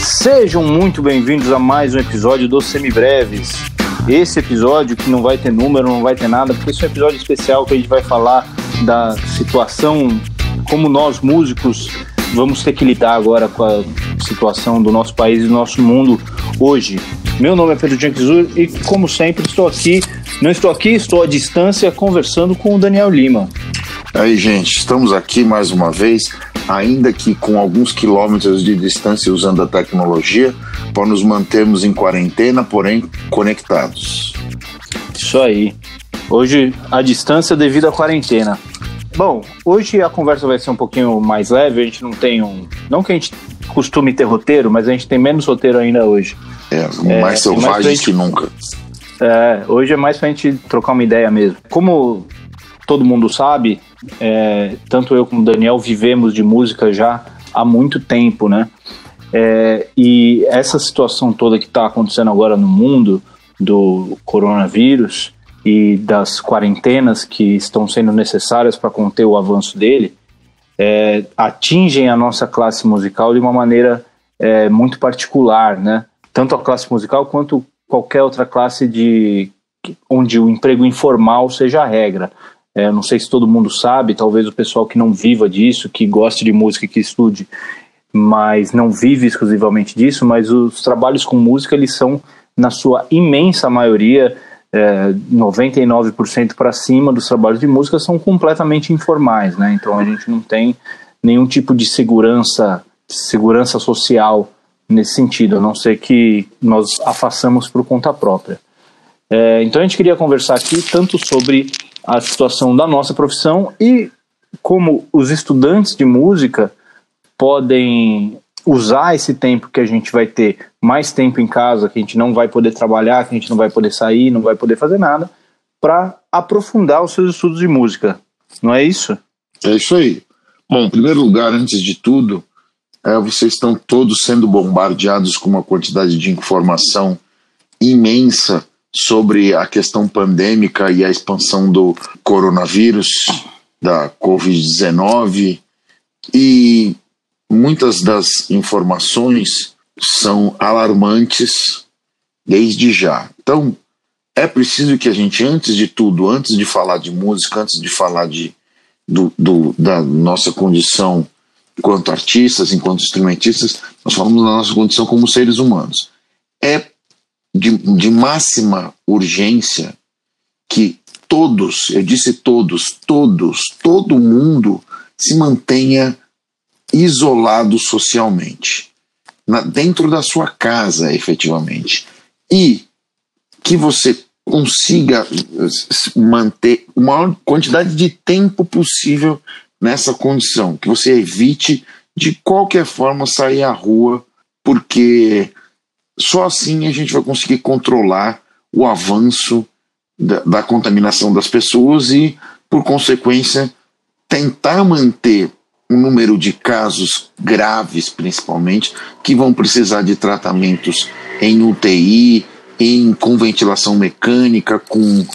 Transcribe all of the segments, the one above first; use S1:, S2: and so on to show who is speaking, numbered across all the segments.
S1: Sejam muito bem-vindos a mais um episódio dos Semibreves. Esse episódio que não vai ter número, não vai ter nada, porque esse é um episódio especial que a gente vai falar da situação, como nós músicos vamos ter que lidar agora com a situação do nosso país e do nosso mundo hoje. Meu nome é Pedro Janquizur e, como sempre, estou aqui. Não estou aqui, estou à distância conversando com o Daniel Lima.
S2: Aí, gente, estamos aqui mais uma vez, ainda que com alguns quilômetros de distância usando a tecnologia, para nos mantermos em quarentena, porém conectados.
S1: Isso aí. Hoje, a distância devido à quarentena. Bom, hoje a conversa vai ser um pouquinho mais leve, a gente não tem um. Não que a gente costume ter roteiro, mas a gente tem menos roteiro ainda hoje.
S2: É, mais é, selvagem gente, que nunca.
S1: É, hoje é mais pra gente trocar uma ideia mesmo. Como todo mundo sabe, é, tanto eu como o Daniel vivemos de música já há muito tempo, né? É, e essa situação toda que está acontecendo agora no mundo do coronavírus e das quarentenas que estão sendo necessárias para conter o avanço dele é, atingem a nossa classe musical de uma maneira é, muito particular, né? Tanto a classe musical quanto qualquer outra classe de onde o emprego informal seja a regra. É, não sei se todo mundo sabe, talvez o pessoal que não viva disso, que goste de música, que estude, mas não vive exclusivamente disso, mas os trabalhos com música, eles são, na sua imensa maioria, é, 99% para cima dos trabalhos de música são completamente informais, né? Então a gente não tem nenhum tipo de segurança, segurança social nesse sentido, a não ser que nós a façamos por conta própria. É, então a gente queria conversar aqui tanto sobre a situação da nossa profissão e como os estudantes de música podem usar esse tempo que a gente vai ter mais tempo em casa, que a gente não vai poder trabalhar, que a gente não vai poder sair, não vai poder fazer nada, para aprofundar os seus estudos de música. Não é isso?
S2: É isso aí. Bom, em primeiro lugar, antes de tudo, é, vocês estão todos sendo bombardeados com uma quantidade de informação imensa sobre a questão pandêmica e a expansão do coronavírus, da Covid-19, e muitas das informações são alarmantes desde já. Então, é preciso que a gente, antes de tudo, antes de falar de música, antes de falar de, do, do, da nossa condição enquanto artistas, enquanto instrumentistas, nós falamos da nossa condição como seres humanos. É de, de máxima urgência que todos, eu disse todos, todos, todo mundo se mantenha isolado socialmente, na, dentro da sua casa, efetivamente, e que você consiga manter a maior quantidade de tempo possível nessa condição, que você evite de qualquer forma sair à rua, porque só assim a gente vai conseguir controlar o avanço da, da contaminação das pessoas e, por consequência, tentar manter um número de casos graves, principalmente, que vão precisar de tratamentos em UTI, em, com ventilação mecânica, com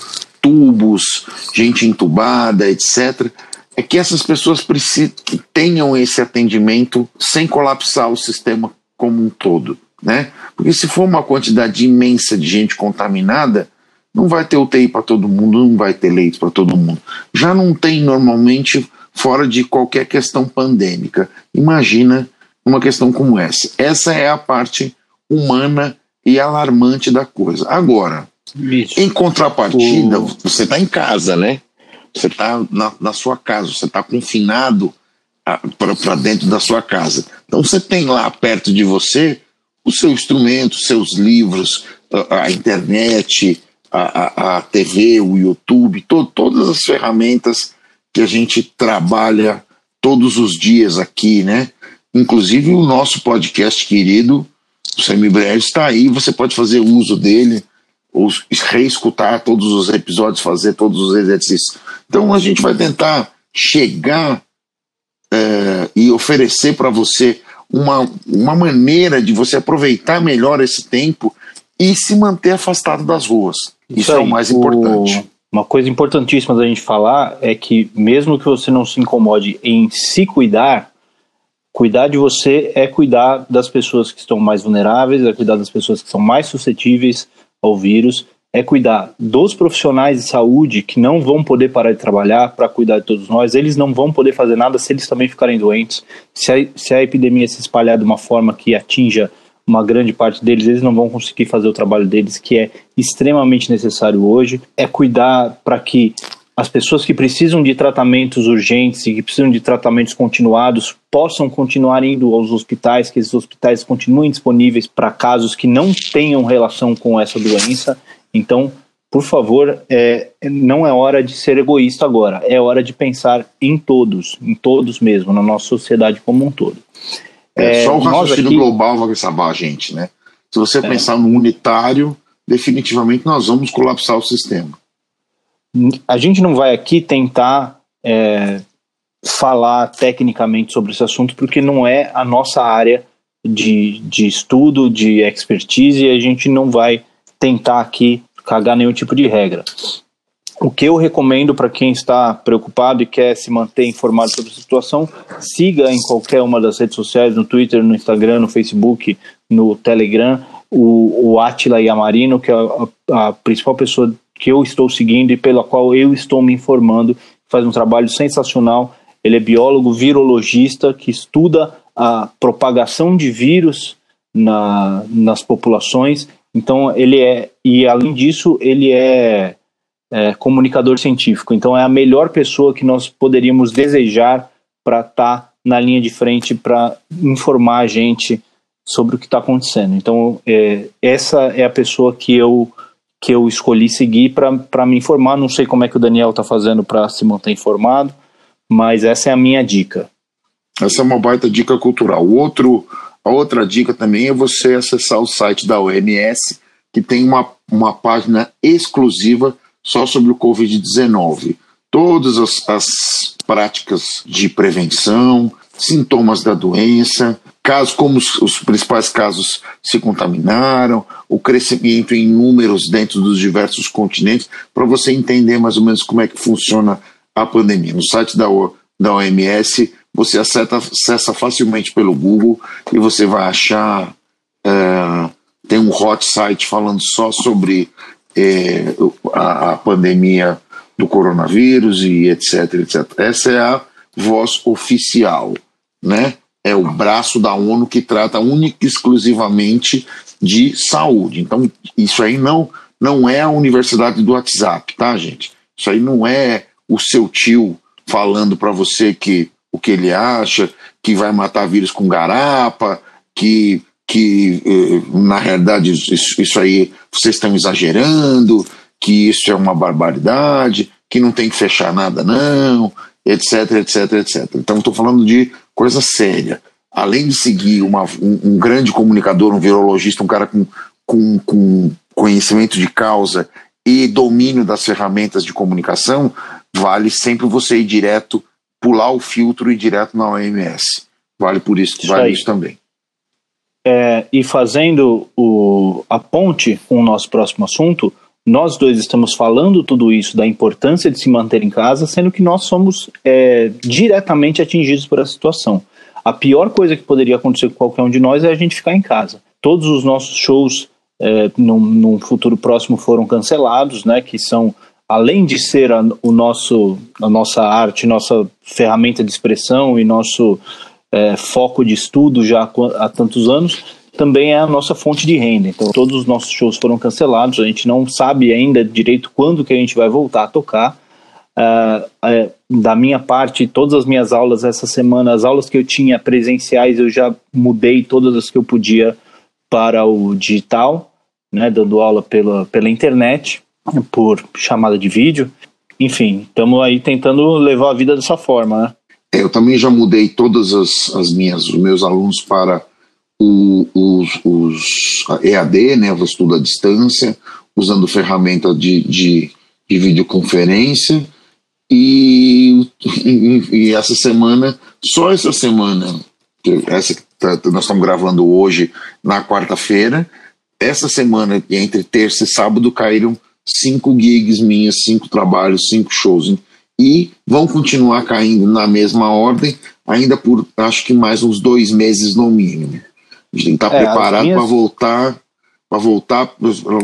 S2: tubos, gente entubada, etc. É que essas pessoas precisam, que tenham esse atendimento sem colapsar o sistema como um todo. Né? Porque se for uma quantidade imensa de gente contaminada, não vai ter UTI para todo mundo, não vai ter leito para todo mundo. Já não tem normalmente fora de qualquer questão pandêmica. Imagina uma questão como essa. Essa é a parte humana e alarmante da coisa. Agora, Isso. em contrapartida, o... você está em casa, né? Você está na, na, sua casa, você está confinado para dentro da sua casa. Então você tem lá perto de você o seu instrumento, seus livros, a, a internet, a, a, a, TV, o YouTube, to, todas as ferramentas que a gente trabalha todos os dias aqui, né? Inclusive o nosso podcast querido, o Semibreve, está aí, você pode fazer uso dele, ou reescutar todos os episódios, fazer todos os exercícios. Então a gente vai tentar chegar é, e oferecer para você uma, uma maneira de você aproveitar melhor esse tempo e se manter afastado das ruas. Isso, Isso é o mais importante.
S1: Uma coisa importantíssima da gente falar é que, mesmo que você não se incomode em se cuidar, cuidar de você é cuidar das pessoas que estão mais vulneráveis, é cuidar das pessoas que são mais suscetíveis ao vírus, é cuidar dos profissionais de saúde que não vão poder parar de trabalhar para cuidar de todos nós. Eles não vão poder fazer nada se eles também ficarem doentes. Se a, se a epidemia se espalhar de uma forma que atinja uma grande parte deles, eles não vão conseguir fazer o trabalho deles, que é extremamente necessário hoje. É cuidar para que as pessoas que precisam de tratamentos urgentes e que precisam de tratamentos continuados possam continuar indo aos hospitais, que esses hospitais continuem disponíveis para casos que não tenham relação com essa doença. Então, por favor, é, não é hora de ser egoísta agora, é hora de pensar em todos, em todos mesmo, na nossa sociedade como um todo.
S2: É, só o raciocínio aqui... global vai salvar a gente, né? Se você é. pensar no unitário, definitivamente nós vamos colapsar o sistema.
S1: A gente não vai aqui tentar é, falar tecnicamente sobre esse assunto, porque não é a nossa área de, de estudo, de expertise, e a gente não vai tentar aqui cagar nenhum tipo de regra. O que eu recomendo para quem está preocupado e quer se manter informado sobre a situação, siga em qualquer uma das redes sociais, no Twitter, no Instagram, no Facebook, no Telegram, o, o Atila Yamarino, que é a, a principal pessoa que eu estou seguindo e pela qual eu estou me informando, faz um trabalho sensacional. Ele é biólogo virologista que estuda a propagação de vírus na, nas populações. Então ele é e além disso ele é é, comunicador científico. Então é a melhor pessoa que nós poderíamos desejar para estar tá na linha de frente para informar a gente sobre o que está acontecendo. Então é, essa é a pessoa que eu que eu escolhi seguir para me informar. Não sei como é que o Daniel está fazendo para se manter informado, mas essa é a minha dica.
S2: Essa é uma baita dica cultural. Outro, a outra dica também é você acessar o site da OMS, que tem uma, uma página exclusiva só sobre o Covid-19. Todas as, as práticas de prevenção, sintomas da doença, casos como os, os, principais casos se contaminaram, o crescimento em números dentro dos diversos continentes, para você entender mais ou menos como é que funciona a pandemia. No site da, da OMS, você acessa, acessa facilmente pelo Google e você vai achar. É, tem um hot site falando só sobre é, a, a, pandemia do coronavírus e etc, etc. Essa é a voz oficial, né? É o braço da ONU que trata única e exclusivamente de saúde. Então, isso aí não, não é a universidade do WhatsApp, tá, gente? Isso aí não é o seu tio falando para você que o que ele acha, que vai matar vírus com garapa, que que eh, na realidade isso, isso aí vocês estão exagerando, que isso é uma barbaridade, que não tem que fechar nada não, etc, etc, etc. Então estou falando de coisa séria. Além de seguir uma, um, um, grande comunicador, um virologista, um cara com, com, com conhecimento de causa e domínio das ferramentas de comunicação, vale sempre você ir direto, pular o filtro e ir direto na OMS. Vale por isso, isso vale aí. isso também.
S1: É, e fazendo o, a ponte com o nosso próximo assunto, nós dois estamos falando tudo isso da importância de se manter em casa, sendo que nós somos é, diretamente atingidos por essa situação. A pior coisa que poderia acontecer com qualquer um de nós é a gente ficar em casa. Todos os nossos shows é, num, num futuro próximo foram cancelados, né? Que são além de ser a, o nosso, a nossa arte, nossa ferramenta de expressão e nosso é, foco de estudo já há tantos anos, também é a nossa fonte de renda. Então, todos os nossos shows foram cancelados, a gente não sabe ainda direito quando que a gente vai voltar a tocar. Uh, da minha parte, todas as minhas aulas essa semana, as aulas que eu tinha presenciais, eu já mudei todas as que eu podia para o digital, né, dando aula pela, pela internet, por chamada de vídeo. Enfim, estamos aí tentando levar a vida dessa forma, né?
S2: Eu também já mudei todas as, as minhas, os meus alunos para o, os, os EAD, né, o estudo à distância, usando ferramenta de, de, de videoconferência. E, e, e, essa semana, só essa semana, essa que tá, nós estamos gravando hoje na quarta-feira, essa semana, entre terça e sábado, caíram cinco gigs minhas, cinco trabalhos, cinco shows. E vão continuar caindo na mesma ordem, ainda por acho que mais uns dois meses no mínimo. A gente tem que estar é, preparado minhas... para voltar para voltar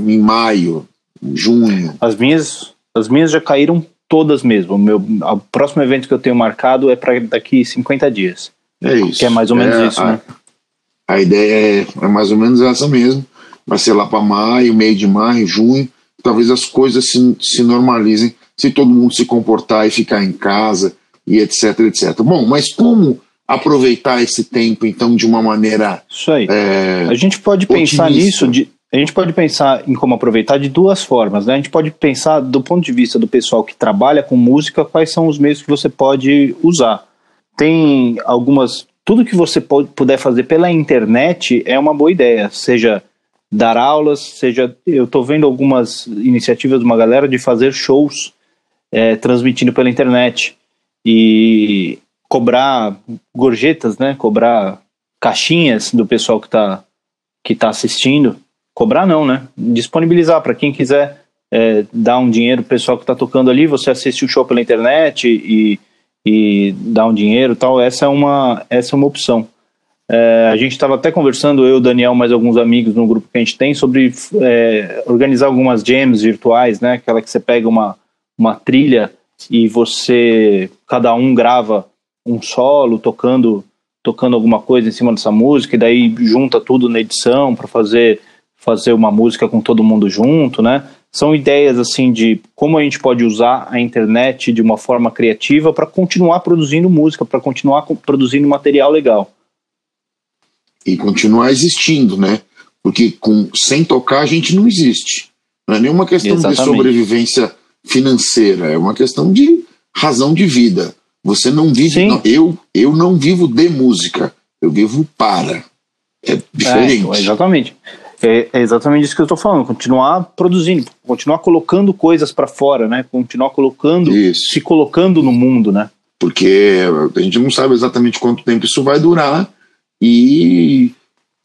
S2: em maio, junho.
S1: As minhas, as minhas já caíram todas mesmo. O meu o próximo evento que eu tenho marcado é para daqui 50 dias.
S2: É isso.
S1: Que é mais ou menos é, isso,
S2: a,
S1: né?
S2: A ideia é, é mais ou menos essa mesmo. Vai ser lá para maio, meio de maio, junho. Talvez as coisas se, se normalizem se todo mundo se comportar e ficar em casa e etc, etc. Bom, mas como aproveitar esse tempo, então, de uma maneira.
S1: Isso aí. É, a gente pode otimista. pensar nisso de, a gente pode pensar em como aproveitar de duas formas. Né? A gente pode pensar do ponto de vista do pessoal que trabalha com música, quais são os meios que você pode usar. Tem algumas. Tudo que você pode, puder fazer pela internet é uma boa ideia, seja dar aulas, seja. Eu estou vendo algumas iniciativas de uma galera de fazer shows é, transmitindo pela internet e cobrar gorjetas, né? Cobrar caixinhas do pessoal que está que tá assistindo cobrar não, né? Disponibilizar para quem quiser é, dar um dinheiro pro pessoal que está tocando ali, você assiste o show pela internet e, e dá um dinheiro tal, essa é uma, essa é uma opção. É, a gente estava até conversando, eu, Daniel, mais alguns amigos no grupo que a gente tem, sobre é, organizar algumas jams virtuais, né? Aquela que você pega uma, uma trilha e você, cada um grava um solo tocando tocando alguma coisa em cima dessa música e daí junta tudo na edição para fazer fazer uma música com todo mundo junto, né? São ideias assim de como a gente pode usar a internet de uma forma criativa para continuar produzindo música, para continuar produzindo material legal.
S2: E continuar existindo, né? Porque com, sem tocar a gente não existe. Não é nenhuma questão Exatamente. de sobrevivência financeira, é uma questão de razão de vida. Você não vive. Não, eu, eu não vivo de música, eu vivo para. É diferente.
S1: É, exatamente. É, é, exatamente isso que eu estou falando, continuar produzindo, continuar colocando coisas para fora, né? Continuar colocando, isso. se colocando no mundo, né?
S2: Porque a gente não sabe exatamente quanto tempo isso vai durar e,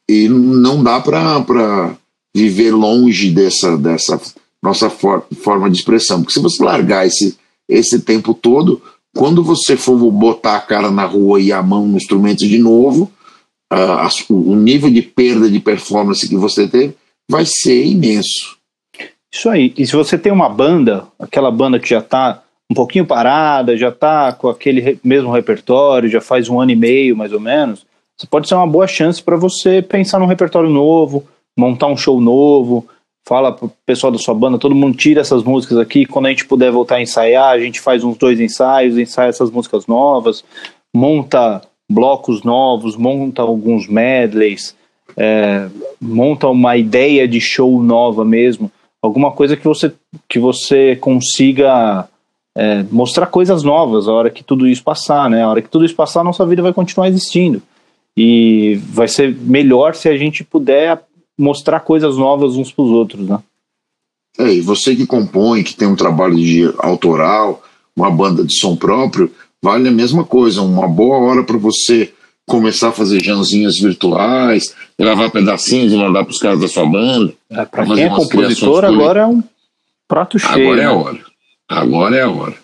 S2: e não dá para viver longe dessa, dessa nossa for, forma de expressão. Porque se você largar esse, esse tempo todo, quando você for botar a cara na rua e a mão no instrumento de novo, uh, o nível de perda de performance que você teve vai ser imenso.
S1: Isso aí. E se você tem uma banda, aquela banda que já está um pouquinho parada, já está com aquele mesmo repertório, já faz um ano e meio mais ou menos, pode ser uma boa chance para você pensar num repertório novo, montar um show novo. Fala pro pessoal da sua banda, todo mundo tira essas músicas aqui. Quando a gente puder voltar a ensaiar, a gente faz uns dois ensaios, ensaia essas músicas novas, monta blocos novos, monta alguns medleys, é, monta uma ideia de show nova mesmo, alguma coisa que você, que você consiga é, mostrar coisas novas a hora que tudo isso passar, né? A hora que tudo isso passar, a nossa vida vai continuar existindo. E vai ser melhor se a gente puder mostrar coisas novas uns para os outros, né?
S2: É, e você que compõe, que tem um trabalho de autoral, uma banda de som próprio, vale a mesma coisa, uma boa hora para você começar a fazer janzinhas virtuais, gravar pedacinhos e mandar para os caras da sua banda.
S1: É, para quem é compositor, agora é um prato cheio.
S2: Agora é a né? hora. Agora é a hora.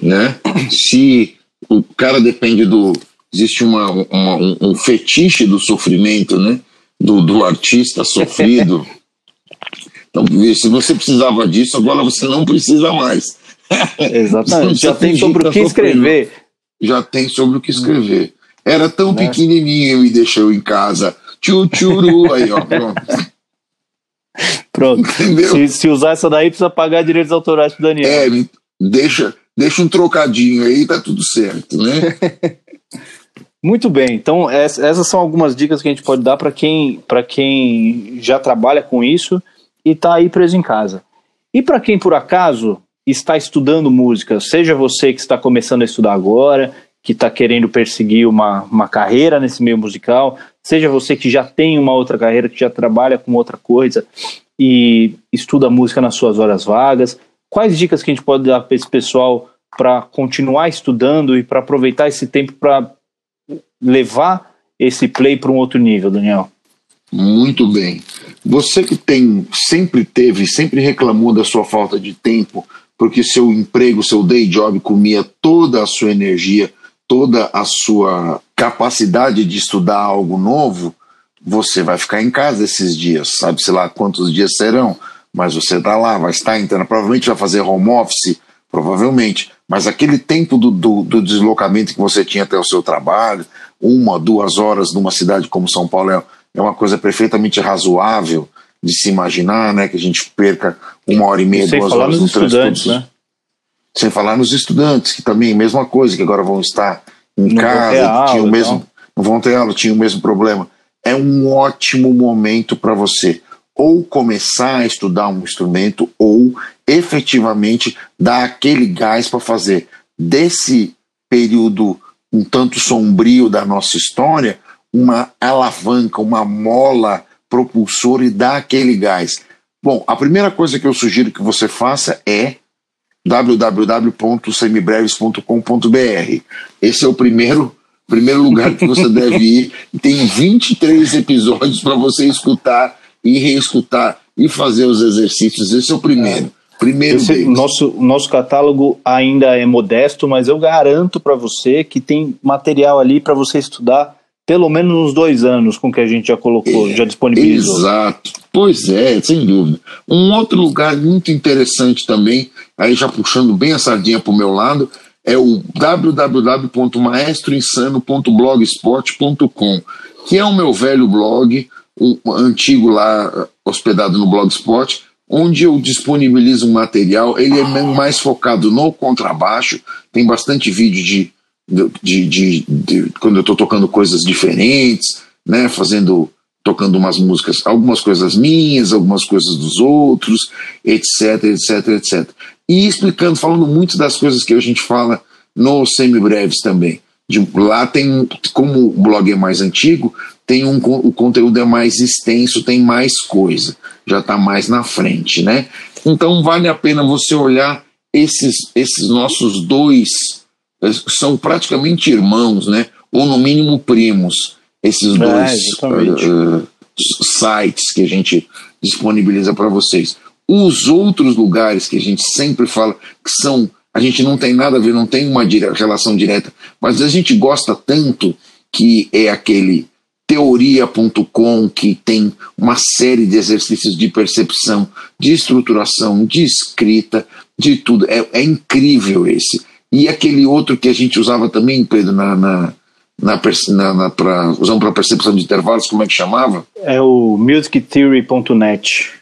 S2: Né? Se o cara depende do. Existe uma, uma um, um, fetiche do sofrimento, né? Do, do artista sofrido. então, se você precisava disso, agora você não precisa mais.
S1: Exatamente. Já tem sobre o que escrever.
S2: Já tem sobre o que escrever. Era tão né? pequenininho e deixou em casa. Tchutchuru, aí ó, pronto.
S1: Pronto. Se, se, usar essa daí, precisa pagar direitos autorais pro Daniel.
S2: É, deixa, deixa um trocadinho aí, tá tudo certo, né?
S1: Muito bem, então essas são algumas dicas que a gente pode dar para quem, quem já trabalha com isso e está aí preso em casa. E para quem por acaso está estudando música, seja você que está começando a estudar agora, que está querendo perseguir uma, uma carreira nesse meio musical, seja você que já tem uma outra carreira, que já trabalha com outra coisa e estuda música nas suas horas vagas, quais dicas que a gente pode dar para esse pessoal para continuar estudando e para aproveitar esse tempo para levar esse play para um outro nível, Daniel?
S2: Muito bem. Você que tem, sempre teve, sempre reclamou da sua falta de tempo, porque seu emprego, seu day job comia toda a sua energia, toda a sua capacidade de estudar algo novo, você vai ficar em casa esses dias, sabe-se lá quantos dias serão, mas você está lá, vai estar entrando, provavelmente vai fazer home office, provavelmente, mas aquele tempo do, do, do, deslocamento que você tinha até o seu trabalho, uma, duas horas numa cidade como São Paulo é, é uma coisa perfeitamente razoável de se imaginar, né, que a gente perca uma hora e meia,
S1: Sem
S2: duas
S1: falar
S2: horas
S1: nos
S2: no
S1: estudantes,
S2: transporte.
S1: né?
S2: Sem falar nos estudantes, que também mesma coisa, que agora vão estar em
S1: Não
S2: casa,
S1: aula
S2: o mesmo, não vão ter aula, tinham o mesmo problema. É um ótimo momento para você ou começar a estudar um instrumento ou efetivamente dar aquele gás para fazer desse período um tanto sombrio da nossa história uma alavanca, uma mola propulsora e dar aquele gás. Bom, a primeira coisa que eu sugiro que você faça é www.semibreves.com.br. Esse é o primeiro primeiro lugar que você deve ir. Tem 23 episódios para você escutar e reescutar e fazer os exercícios. Esse é o primeiro. Primeiro
S1: Esse,
S2: deles.
S1: nosso, nosso catálogo ainda é modesto, mas eu garanto para você que tem material ali para você estudar pelo menos uns dois anos com o que a gente já colocou, já disponibilizou.
S2: Exato. Pois é, sem dúvida. Um outro lugar muito interessante também, aí já puxando bem a sardinha para o meu lado, é o www.maestroinsano.blogspot.com, que é o meu velho blog, um antigo lá hospedado no Blogspot, onde eu disponibilizo material. Ele é mais focado no contrabaixo, tem bastante vídeo de, de, de, de quando eu estou tocando coisas diferentes, né, fazendo tocando umas músicas, algumas coisas minhas, algumas coisas dos outros, etc, etc, etc. E explicando, falando muito das coisas que a gente fala no Semibreves também. De, lá tem, como o blog é mais antigo, tem um, o conteúdo é mais extenso, tem mais coisa, já está mais na frente, né? Então vale a pena você olhar esses, esses nossos dois, são praticamente irmãos, né? Ou no mínimo primos, esses
S1: É,
S2: dois uh, uh, sites que a gente disponibiliza para vocês. Os outros lugares que a gente sempre fala que são, a gente não tem nada a ver, não tem uma dire relação direta, mas a gente gosta tanto que é aquele teoria.com que tem uma série de exercícios de percepção, de estruturação, de escrita, de tudo. É, é incrível esse. E aquele outro que a gente usava também, Pedro, na, na, na, na, na pra, usando para percepção de intervalos, como é que chamava?
S1: É o musictheory.net.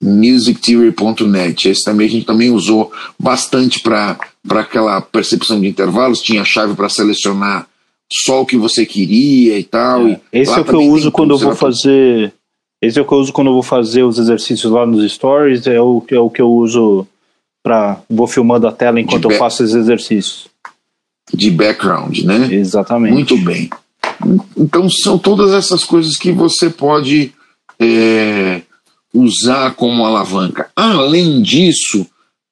S2: musictheory.net. Esse também a gente também usou bastante para aquela percepção de intervalos, tinha chave para selecionar só o que você queria e tal.
S1: É.
S2: E
S1: Esse é o que eu uso quando eu vou fazer. Esse é o que eu uso quando eu vou fazer os exercícios lá nos stories. É o, é o que eu uso para vou filmando a tela enquanto eu faço os exercícios.
S2: de background, né?
S1: Exatamente.
S2: Muito bem. Então são todas essas coisas que você pode é, usar como alavanca. Além disso,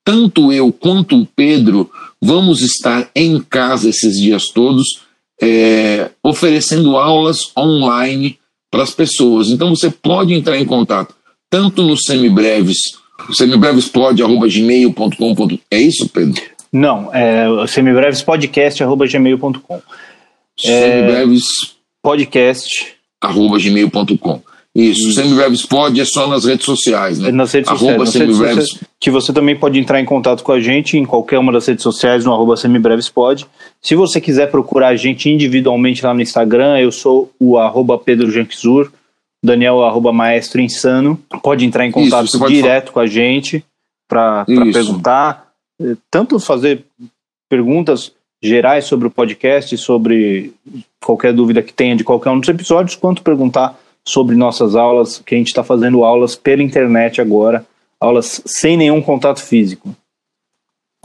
S2: tanto eu quanto o Pedro vamos estar em casa esses dias todos, é, oferecendo aulas online para as pessoas. Então você pode entrar em contato tanto no semibreves, semibrevespod.gmail.com. É isso, Pedro?
S1: Não, é semibrevespodcast.gmail.com.
S2: Semibreves
S1: Podcast
S2: arroba gmail.com. Isso, Semibreves pode é só nas redes sociais, né?
S1: nas redes
S2: Arroba
S1: sociais. sociais, que você também pode entrar em contato com a gente em qualquer uma das redes sociais, no arroba semibrevespod. Se você quiser procurar a gente individualmente lá no Instagram, eu sou o arroba Pedro Janquizur, Daniel arroba Maestro Insano. Pode entrar em contato
S2: pode
S1: direto com a gente para
S2: Isso.
S1: perguntar, eh, tanto fazer perguntas gerais sobre o podcast, sobre qualquer dúvida que tenha de qualquer um dos episódios, quanto perguntar sobre nossas aulas, que a gente está fazendo aulas pela internet agora, aulas sem nenhum contato físico.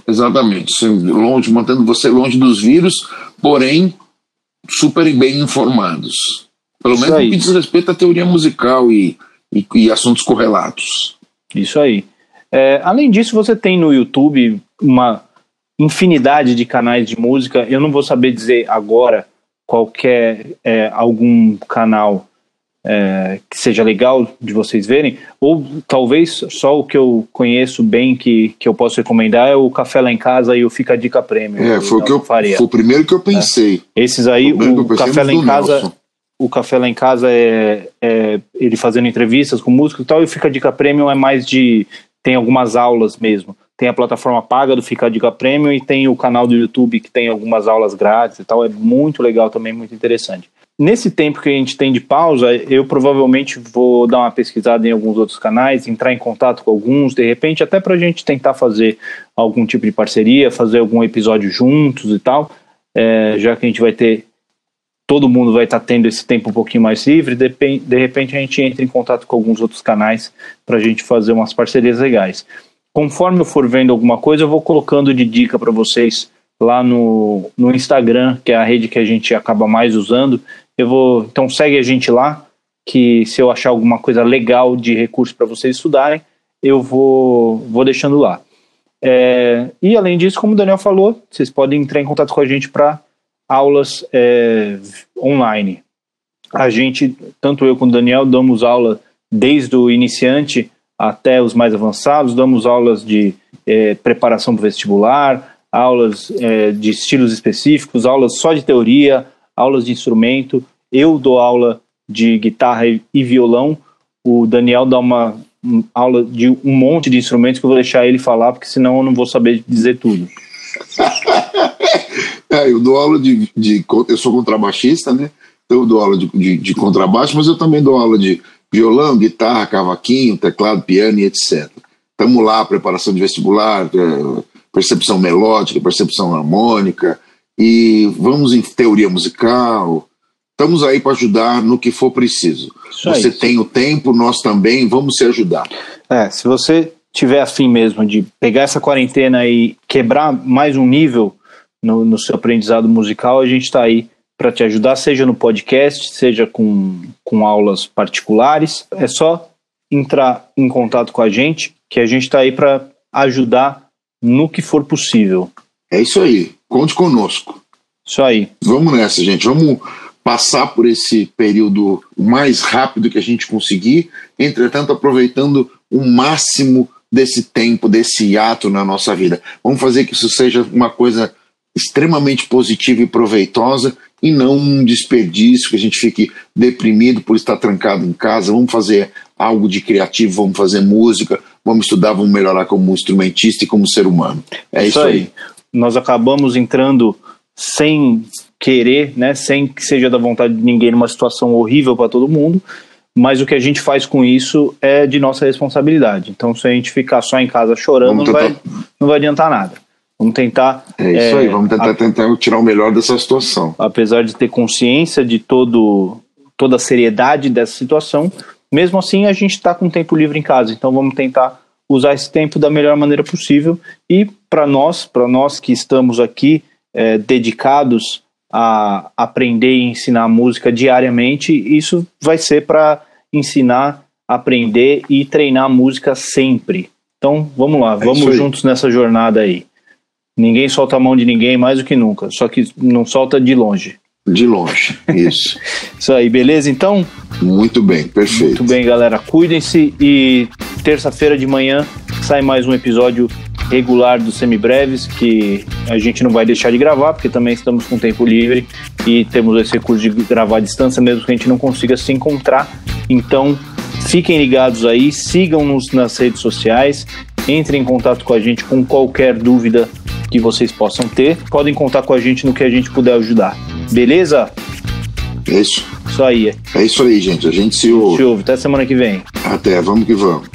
S2: Exatamente. Longe, mantendo você longe dos vírus, porém super bem informados. Pelo
S1: Isso
S2: menos no que diz respeito à teoria musical e, e, e assuntos correlatos.
S1: Isso aí. É, além disso, você tem no YouTube uma infinidade de canais de música. Eu não vou saber dizer agora qualquer é, algum canal é, que seja legal de vocês verem, ou talvez só o que eu conheço bem que, que eu posso recomendar é o Café Lá em Casa e o Fica a Dica Prêmio.
S2: É, foi o que eu faria. Foi o primeiro que eu pensei.
S1: É. Esses aí, o, o Café Lá em Casa. Nelson. O Café Lá em Casa é, é, ele fazendo entrevistas com músicos e tal, e o Fica a Dica Premium é mais de. tem algumas aulas mesmo. Tem a plataforma paga do Fica a Dica Premium e tem o canal do YouTube que tem algumas aulas grátis e tal. É muito legal também, muito interessante. Nesse tempo que a gente tem de pausa, eu provavelmente vou dar uma pesquisada em alguns outros canais, entrar em contato com alguns, de repente, até para a gente tentar fazer algum tipo de parceria, fazer algum episódio juntos e tal, é, já que a gente vai ter. Todo mundo vai estar tá tendo esse tempo um pouquinho mais livre, de, de repente a gente entra em contato com alguns outros canais para a gente fazer umas parcerias legais. Conforme eu for vendo alguma coisa, eu vou colocando de dica para vocês lá no, no Instagram, que é a rede que a gente acaba mais usando. Eu vou, então segue a gente lá, que se eu achar alguma coisa legal de recurso para vocês estudarem, eu vou, vou deixando lá. É, e além disso, como o Daniel falou, vocês podem entrar em contato com a gente para aulas é, online. A gente, tanto eu quanto o Daniel, damos aula desde o iniciante até os mais avançados, damos aulas de é, preparação para vestibular, aulas é, de estilos específicos, aulas só de teoria, aulas de instrumento. Eu dou aula de guitarra e violão. O Daniel dá uma aula de um monte de instrumentos que eu vou deixar ele falar, porque senão eu não vou saber dizer tudo.
S2: é, eu dou aula de, de, Eu sou contrabaixista, né? Eu dou aula de, de, de contrabaixo, mas eu também dou aula de violão, guitarra, cavaquinho, teclado, piano e etc. Estamos lá, preparação de vestibular, é, percepção melódica, percepção harmônica, e vamos em teoria musical. Estamos aí para ajudar no que for preciso. Isso você tem o tempo, nós também, vamos se ajudar.
S1: É, se você tiver afim mesmo de pegar essa quarentena e quebrar mais um nível no, no seu aprendizado musical, a gente está aí para te ajudar, seja no podcast, seja com, com aulas particulares. É só entrar em contato com a gente, que a gente está aí para ajudar no que for possível.
S2: É isso aí. Conte conosco.
S1: Isso aí.
S2: Vamos nessa, gente. Vamos passar por esse período o mais rápido que a gente conseguir, entretanto, aproveitando o máximo desse tempo, desse ato na nossa vida. Vamos fazer que isso seja uma coisa extremamente positiva e proveitosa e não um desperdício, que a gente fique deprimido por estar trancado em casa. Vamos fazer algo de criativo, vamos fazer música, vamos estudar, vamos melhorar como instrumentista e como ser humano. É isso, isso aí. aí.
S1: Nós acabamos entrando sem querer, né, sem que seja da vontade de ninguém, numa situação horrível para todo mundo, mas o que a gente faz com isso é de nossa responsabilidade. Então, se a gente ficar só em casa chorando, não vai, não vai adiantar nada. Vamos tentar.
S2: É isso é, aí, vamos tentar, a, tentar tirar o melhor dessa situação.
S1: Apesar de ter consciência de todo, toda a seriedade dessa situação, mesmo assim a gente está com tempo livre em casa, então vamos tentar usar esse tempo da melhor maneira possível. E para nós, para nós que estamos aqui é, dedicados a aprender e ensinar música diariamente, isso vai ser para ensinar, aprender e treinar música sempre. Então vamos lá, é vamos juntos nessa jornada aí. Ninguém solta a mão de ninguém mais do que nunca, só que não solta de longe.
S2: De longe, isso.
S1: isso aí, beleza então?
S2: Muito bem, perfeito.
S1: Muito bem, galera. Cuidem-se e terça-feira de manhã sai mais um episódio regular dos semibreves que a gente não vai deixar de gravar, porque também estamos com tempo livre e temos esse recurso de gravar à distância, mesmo que a gente não consiga se encontrar. Então, fiquem ligados aí, sigam-nos nas redes sociais, entrem em contato com a gente com qualquer dúvida que vocês possam ter. Podem contar com a gente no que a gente puder ajudar. Beleza?
S2: É isso.
S1: Isso aí.
S2: É isso aí, gente. A gente se ouve.
S1: Se ouve. Até semana que vem.
S2: Até. Vamos que vamos.